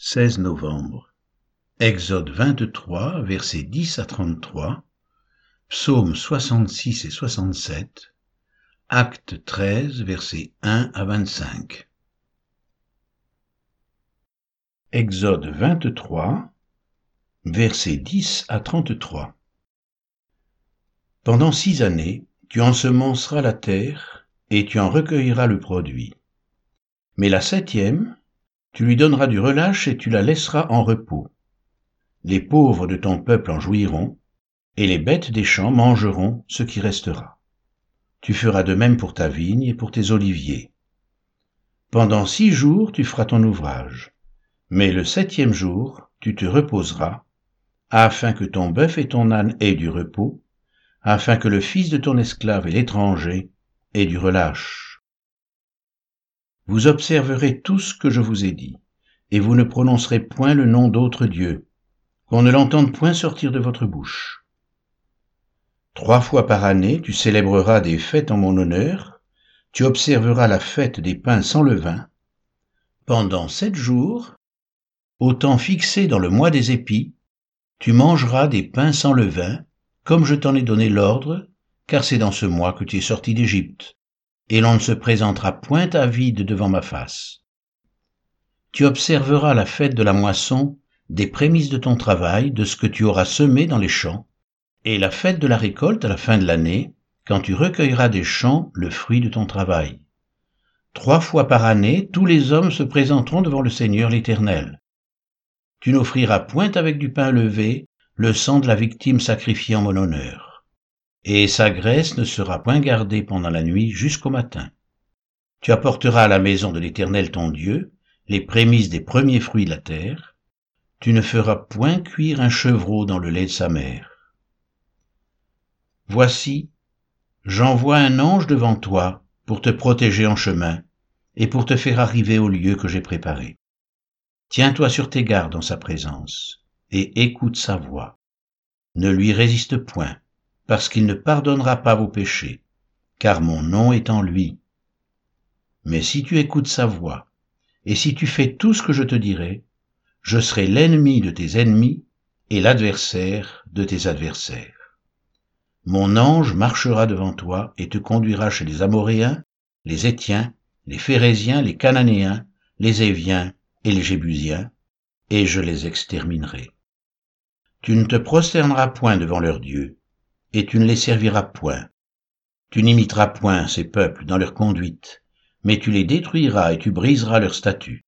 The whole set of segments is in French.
16 novembre. Exode 23, versets 10 à 33, Psaume 66 et 67, Acte 13, versets 1 à 25. Exode 23, versets 10 à 33. Pendant six années, tu ensemenceras la terre et tu en recueilleras le produit. Mais la septième, tu lui donneras du relâche et tu la laisseras en repos. Les pauvres de ton peuple en jouiront, et les bêtes des champs mangeront ce qui restera. Tu feras de même pour ta vigne et pour tes oliviers. Pendant six jours tu feras ton ouvrage, mais le septième jour tu te reposeras, afin que ton bœuf et ton âne aient du repos, afin que le fils de ton esclave et l'étranger aient du relâche vous observerez tout ce que je vous ai dit, et vous ne prononcerez point le nom d'autre Dieu, qu'on ne l'entende point sortir de votre bouche. Trois fois par année, tu célébreras des fêtes en mon honneur, tu observeras la fête des pains sans levain. Pendant sept jours, au temps fixé dans le mois des épis, tu mangeras des pains sans levain, comme je t'en ai donné l'ordre, car c'est dans ce mois que tu es sorti d'Égypte et l'on ne se présentera point à vide devant ma face. Tu observeras la fête de la moisson, des prémices de ton travail, de ce que tu auras semé dans les champs, et la fête de la récolte à la fin de l'année, quand tu recueilleras des champs le fruit de ton travail. Trois fois par année, tous les hommes se présenteront devant le Seigneur l'Éternel. Tu n'offriras point avec du pain levé le sang de la victime sacrifiée en mon honneur et sa graisse ne sera point gardée pendant la nuit jusqu'au matin. Tu apporteras à la maison de l'Éternel ton Dieu les prémices des premiers fruits de la terre. Tu ne feras point cuire un chevreau dans le lait de sa mère. Voici, j'envoie un ange devant toi pour te protéger en chemin et pour te faire arriver au lieu que j'ai préparé. Tiens-toi sur tes gardes en sa présence et écoute sa voix. Ne lui résiste point parce qu'il ne pardonnera pas vos péchés, car mon nom est en lui. Mais si tu écoutes sa voix, et si tu fais tout ce que je te dirai, je serai l'ennemi de tes ennemis et l'adversaire de tes adversaires. Mon ange marchera devant toi et te conduira chez les Amoréens, les Étiens, les Phérésiens, les Cananéens, les Éviens et les Jébusiens, et je les exterminerai. Tu ne te prosterneras point devant leurs dieux, et tu ne les serviras point. Tu n'imiteras point ces peuples dans leur conduite, mais tu les détruiras et tu briseras leur statut.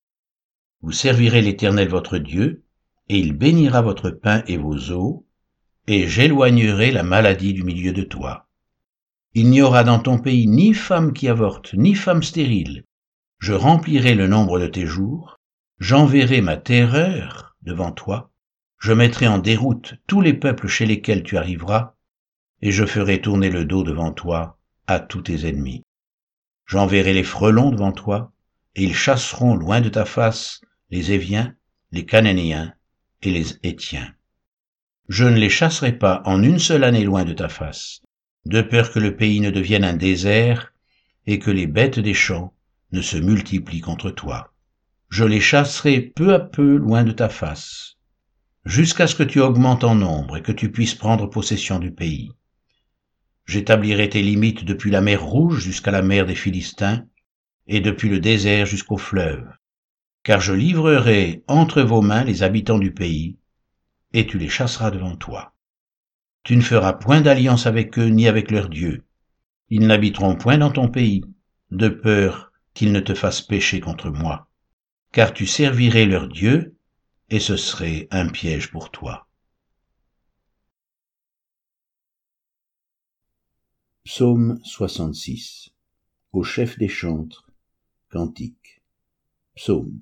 Vous servirez l'Éternel votre Dieu, et il bénira votre pain et vos eaux, et j'éloignerai la maladie du milieu de toi. Il n'y aura dans ton pays ni femme qui avorte, ni femme stérile. Je remplirai le nombre de tes jours, j'enverrai ma terreur devant toi, je mettrai en déroute tous les peuples chez lesquels tu arriveras, et je ferai tourner le dos devant toi à tous tes ennemis. J'enverrai les frelons devant toi, et ils chasseront loin de ta face les Éviens, les Cananéens et les Étiens. Je ne les chasserai pas en une seule année loin de ta face, de peur que le pays ne devienne un désert et que les bêtes des champs ne se multiplient contre toi. Je les chasserai peu à peu loin de ta face, jusqu'à ce que tu augmentes en nombre et que tu puisses prendre possession du pays. J'établirai tes limites depuis la mer Rouge jusqu'à la mer des Philistins, et depuis le désert jusqu'au fleuve, car je livrerai entre vos mains les habitants du pays, et tu les chasseras devant toi. Tu ne feras point d'alliance avec eux ni avec leurs dieux. Ils n'habiteront point dans ton pays, de peur qu'ils ne te fassent pécher contre moi, car tu servirais leurs dieux, et ce serait un piège pour toi. Psaume 66 Au chef des chantres, cantique. Psaume.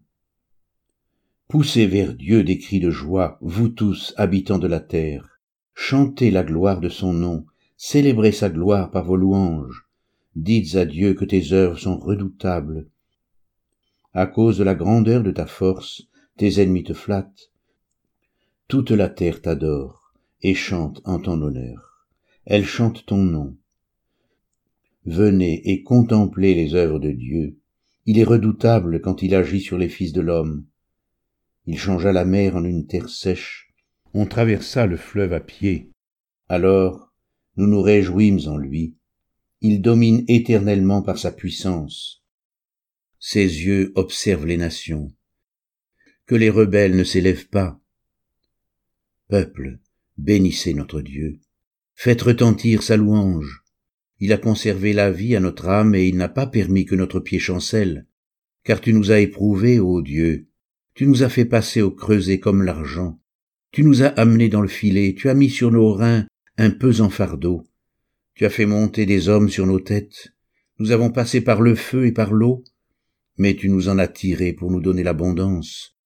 Poussez vers Dieu des cris de joie, vous tous, habitants de la terre. Chantez la gloire de son nom, célébrez sa gloire par vos louanges. Dites à Dieu que tes œuvres sont redoutables. À cause de la grandeur de ta force, tes ennemis te flattent. Toute la terre t'adore et chante en ton honneur. Elle chante ton nom venez et contemplez les œuvres de Dieu. Il est redoutable quand il agit sur les fils de l'homme. il changea la mer en une terre sèche, on traversa le fleuve à pied. Alors nous nous réjouîmes en lui. Il domine éternellement par sa puissance. Ses yeux observent les nations. Que les rebelles ne s'élèvent pas. Peuple, bénissez notre Dieu. Faites retentir sa louange. Il a conservé la vie à notre âme et il n'a pas permis que notre pied chancelle. Car tu nous as éprouvés, ô Dieu. Tu nous as fait passer au creuset comme l'argent. Tu nous as amenés dans le filet, tu as mis sur nos reins un pesant fardeau. Tu as fait monter des hommes sur nos têtes. Nous avons passé par le feu et par l'eau, mais tu nous en as tirés pour nous donner l'abondance.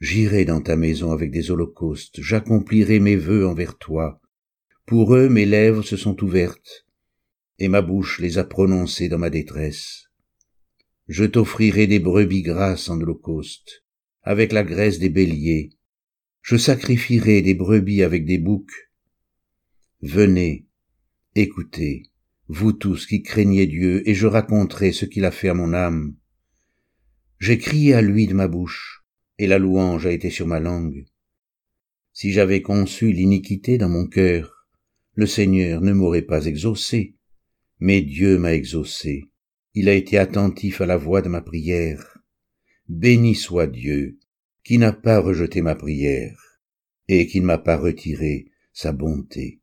J'irai dans ta maison avec des holocaustes, j'accomplirai mes vœux envers toi. Pour eux mes lèvres se sont ouvertes, et ma bouche les a prononcées dans ma détresse. Je t'offrirai des brebis grasses en holocauste, avec la graisse des béliers. Je sacrifierai des brebis avec des boucs. Venez, écoutez, vous tous qui craignez Dieu, et je raconterai ce qu'il a fait à mon âme. J'ai crié à lui de ma bouche, et la louange a été sur ma langue. Si j'avais conçu l'iniquité dans mon cœur, le Seigneur ne m'aurait pas exaucé, mais Dieu m'a exaucé. Il a été attentif à la voix de ma prière. Béni soit Dieu, qui n'a pas rejeté ma prière, et qui ne m'a pas retiré sa bonté.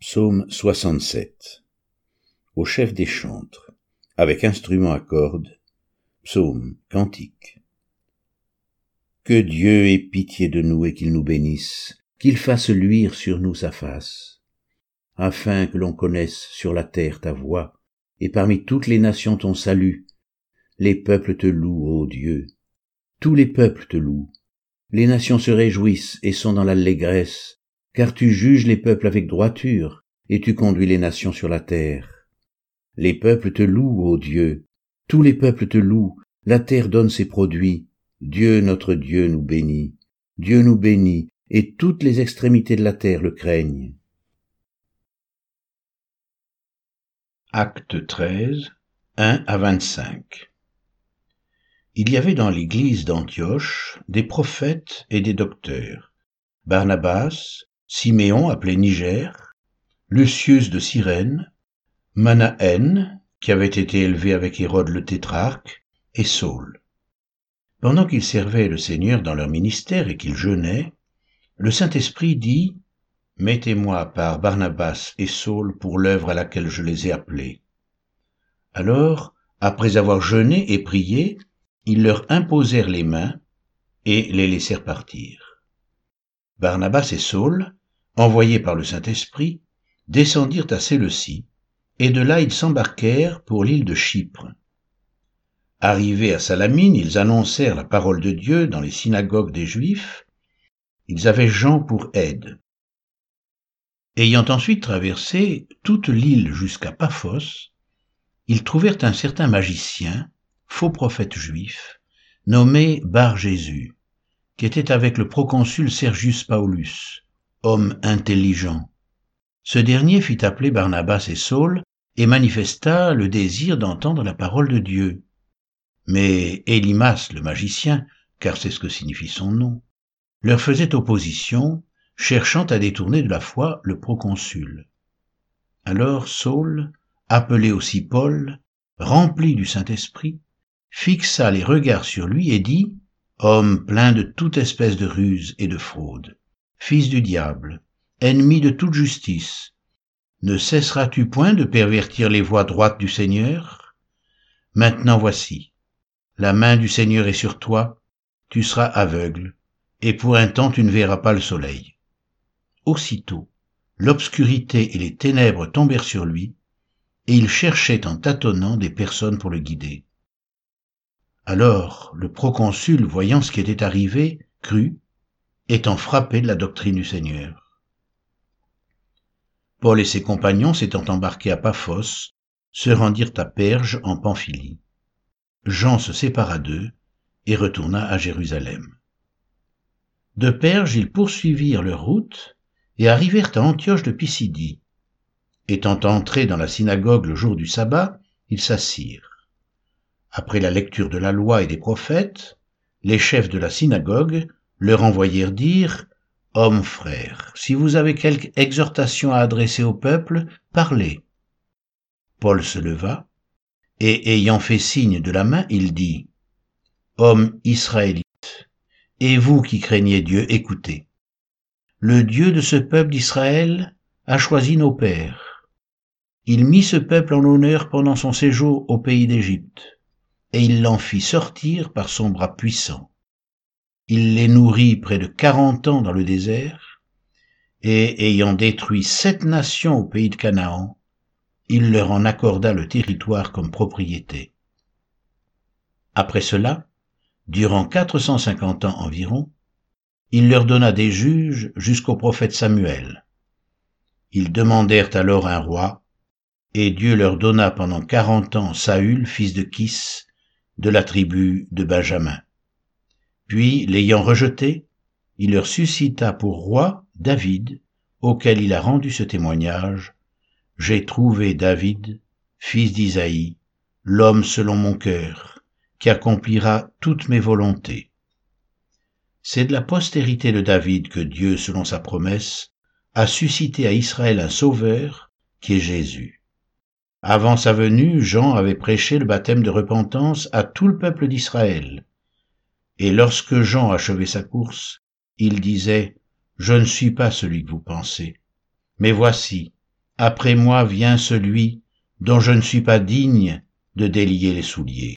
Psaume 67 Au chef des chantres, avec instrument à cordes, Psaume, cantique. Que Dieu ait pitié de nous et qu'il nous bénisse, qu'il fasse luire sur nous sa face, afin que l'on connaisse sur la terre ta voix, et parmi toutes les nations ton salut. Les peuples te louent, ô Dieu. Tous les peuples te louent. Les nations se réjouissent et sont dans l'allégresse, car tu juges les peuples avec droiture, et tu conduis les nations sur la terre. Les peuples te louent, ô Dieu, tous les peuples te louent, la terre donne ses produits. Dieu notre Dieu nous bénit. Dieu nous bénit, et toutes les extrémités de la terre le craignent. Acte 13, 1 à 25 Il y avait dans l'église d'Antioche des prophètes et des docteurs. Barnabas, Siméon appelé Niger, Lucius de Cyrène, Manahen, qui avait été élevé avec Hérode le tétrarque, et Saul. Pendant qu'ils servaient le Seigneur dans leur ministère et qu'ils jeûnaient, le Saint-Esprit dit, Mettez-moi par Barnabas et Saul pour l'œuvre à laquelle je les ai appelés. Alors, après avoir jeûné et prié, ils leur imposèrent les mains et les laissèrent partir. Barnabas et Saul, envoyés par le Saint-Esprit, descendirent à Séleucie, et de là ils s'embarquèrent pour l'île de Chypre. Arrivés à Salamine, ils annoncèrent la parole de Dieu dans les synagogues des Juifs. Ils avaient Jean pour aide. Ayant ensuite traversé toute l'île jusqu'à Paphos, ils trouvèrent un certain magicien, faux prophète juif, nommé Bar Jésus, qui était avec le proconsul Sergius Paulus, homme intelligent. Ce dernier fit appeler Barnabas et Saul et manifesta le désir d'entendre la parole de Dieu. Mais Élimas, le magicien, car c'est ce que signifie son nom, leur faisait opposition, cherchant à détourner de la foi le proconsul. Alors Saul, appelé aussi Paul, rempli du Saint-Esprit, fixa les regards sur lui et dit, Homme plein de toute espèce de ruse et de fraude, fils du diable, ennemi de toute justice, ne cesseras-tu point de pervertir les voies droites du Seigneur? Maintenant voici, la main du Seigneur est sur toi, tu seras aveugle, et pour un temps tu ne verras pas le soleil. Aussitôt, l'obscurité et les ténèbres tombèrent sur lui, et il cherchait en tâtonnant des personnes pour le guider. Alors le proconsul, voyant ce qui était arrivé, crut, étant frappé de la doctrine du Seigneur. Paul et ses compagnons s'étant embarqués à Paphos, se rendirent à Perge en Pamphylie. Jean se sépara d'eux et retourna à Jérusalem. De Perge, ils poursuivirent leur route et arrivèrent à Antioche de Pisidie. Étant entrés dans la synagogue le jour du sabbat, ils s'assirent. après la lecture de la loi et des prophètes, les chefs de la synagogue leur envoyèrent dire Hommes frères, si vous avez quelque exhortation à adresser au peuple, parlez. Paul se leva, et ayant fait signe de la main, il dit Hommes israélites, et vous qui craignez Dieu, écoutez. Le Dieu de ce peuple d'Israël a choisi nos pères. Il mit ce peuple en honneur pendant son séjour au pays d'Égypte, et il l'en fit sortir par son bras puissant. Il les nourrit près de quarante ans dans le désert, et ayant détruit sept nations au pays de Canaan, il leur en accorda le territoire comme propriété. Après cela, durant quatre cent cinquante ans environ, il leur donna des juges jusqu'au prophète Samuel. Ils demandèrent alors un roi, et Dieu leur donna pendant quarante ans Saül, fils de Kis, de la tribu de Benjamin. Puis, l'ayant rejeté, il leur suscita pour roi David, auquel il a rendu ce témoignage, J'ai trouvé David, fils d'Isaïe, l'homme selon mon cœur, qui accomplira toutes mes volontés. C'est de la postérité de David que Dieu, selon sa promesse, a suscité à Israël un sauveur, qui est Jésus. Avant sa venue, Jean avait prêché le baptême de repentance à tout le peuple d'Israël. Et lorsque Jean achevait sa course, il disait, Je ne suis pas celui que vous pensez. Mais voici, après moi vient celui dont je ne suis pas digne de délier les souliers.